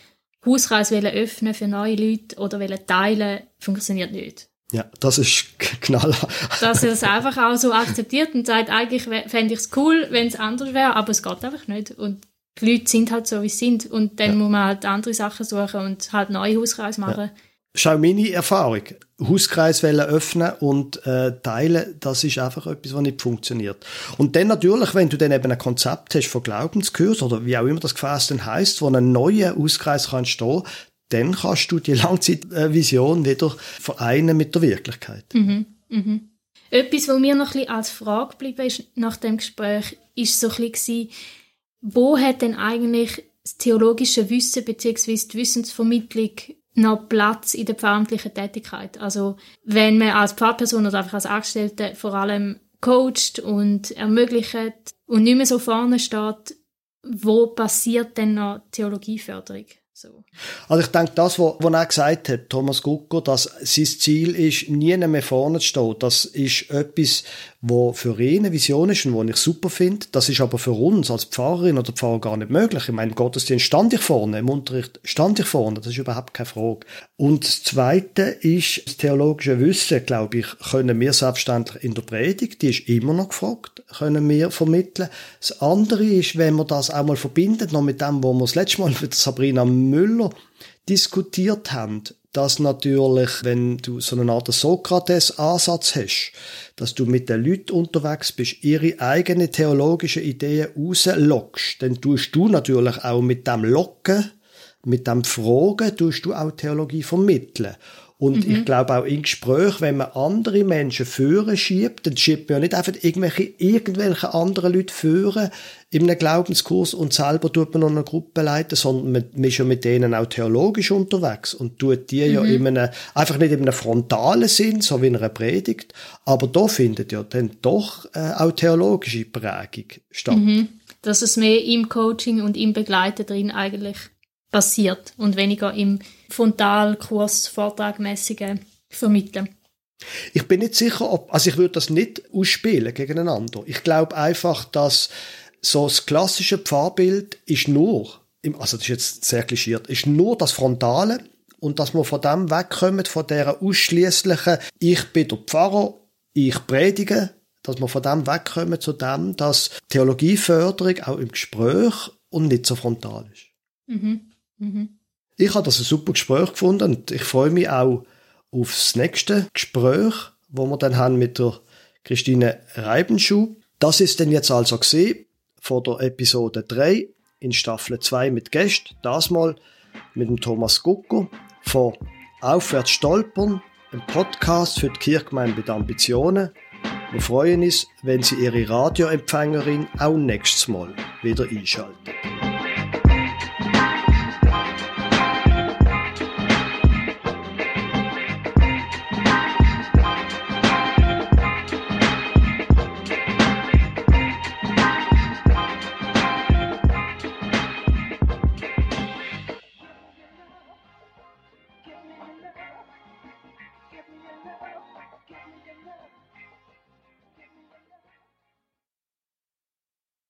Hauskreis öffnen für neue Leute oder teilen, funktioniert nicht. Ja, das ist knallhart. Dass er es einfach auch so akzeptiert und sagt, eigentlich fände ich es cool, wenn es anders wäre, aber es geht einfach nicht. Und die Leute sind halt so, wie sie sind. Und dann ja. muss man halt andere Sachen suchen und halt neue Hauskreise machen. Ja. Schau, meine Erfahrung. Hauskreis öffnen und äh, teilen, das ist einfach etwas, was nicht funktioniert. Und dann natürlich, wenn du dann eben ein Konzept hast von Glaubenskurs oder wie auch immer das Gefäß dann heisst, wo ein neuer Hauskreis kann stehen, dann kannst du die Langzeitvision wieder vereinen mit der Wirklichkeit. Mhm, mhm. Etwas, was mir noch ein bisschen als Frage geblieben ist nach dem Gespräch, ist so ein bisschen, wo hat denn eigentlich das theologische Wissen bzw. die Wissensvermittlung noch Platz in der pfarramtlichen Tätigkeit. Also wenn man als Pfarrperson oder einfach als Angestellte vor allem coacht und ermöglicht und nicht mehr so vorne steht, wo passiert denn noch Theologieförderung? So. Also ich denke, das, was, was er gesagt hat, Thomas Gucker, dass sein Ziel ist, nie mehr vorne zu stehen, das ist etwas, wo für ihn eine Vision ist und wo ich super finde. Das ist aber für uns als Pfarrerin oder Pfarrer gar nicht möglich. Ich meine, im Gottesdienst stand ich vorne, im Unterricht stand ich vorne, das ist überhaupt keine Frage. Und das Zweite ist, das theologische Wissen, glaube ich, können wir selbstverständlich in der Predigt, die ist immer noch gefragt, können wir vermitteln. Das andere ist, wenn man das auch mal verbindet, noch mit dem, wo wir das letzte Mal mit Sabrina Müller diskutiert haben, dass natürlich, wenn du so eine Art Sokrates-Ansatz hast, dass du mit den Leuten unterwegs bist, ihre eigene theologische Ideen rauslockst, dann tust du natürlich auch mit dem Locken, mit dem Fragen, tust du auch Theologie vermitteln. Und mhm. ich glaube auch in Gespräch, wenn man andere Menschen führen schiebt, dann schiebt man ja nicht einfach irgendwelche, irgendwelche anderen Leute führen in einem Glaubenskurs und selber tut man noch eine Gruppe leiten, sondern man, man ist ja mit denen auch theologisch unterwegs und tut die mhm. ja in einem, einfach nicht in einem frontalen Sinn, so wie in einer Predigt, aber da findet ja dann doch äh, auch theologische Prägung statt. Mhm. Dass es mehr im Coaching und im Begleiten drin eigentlich passiert und weniger im Frontalkurs, Vortragmäßigen vermitteln. Ich bin nicht sicher, ob, also ich würde das nicht ausspielen gegeneinander. Ich glaube einfach, dass so das klassische Pfarrbild ist nur, also das ist jetzt sehr klischiert, ist nur das Frontale und dass wir von dem wegkommen, von der ausschließlichen, ich bin der Pfarrer, ich predige, dass wir von dem wegkommen zu dem, dass Theologieförderung auch im Gespräch und nicht so frontal ist. Mhm. Mhm. Ich habe das ein super Gespräch gefunden und ich freue mich auch aufs nächste Gespräch, wo wir dann haben mit der Christine Reibenschuh. Das ist denn jetzt also gesehen von der Episode 3 in Staffel 2 mit Gästen. Das mal mit dem Thomas Gucker von Aufwärts stolpern, ein Podcast für die Kirchgemeinde mit Ambitionen. Wir freuen uns, wenn Sie Ihre Radioempfängerin auch nächstes Mal wieder einschalten.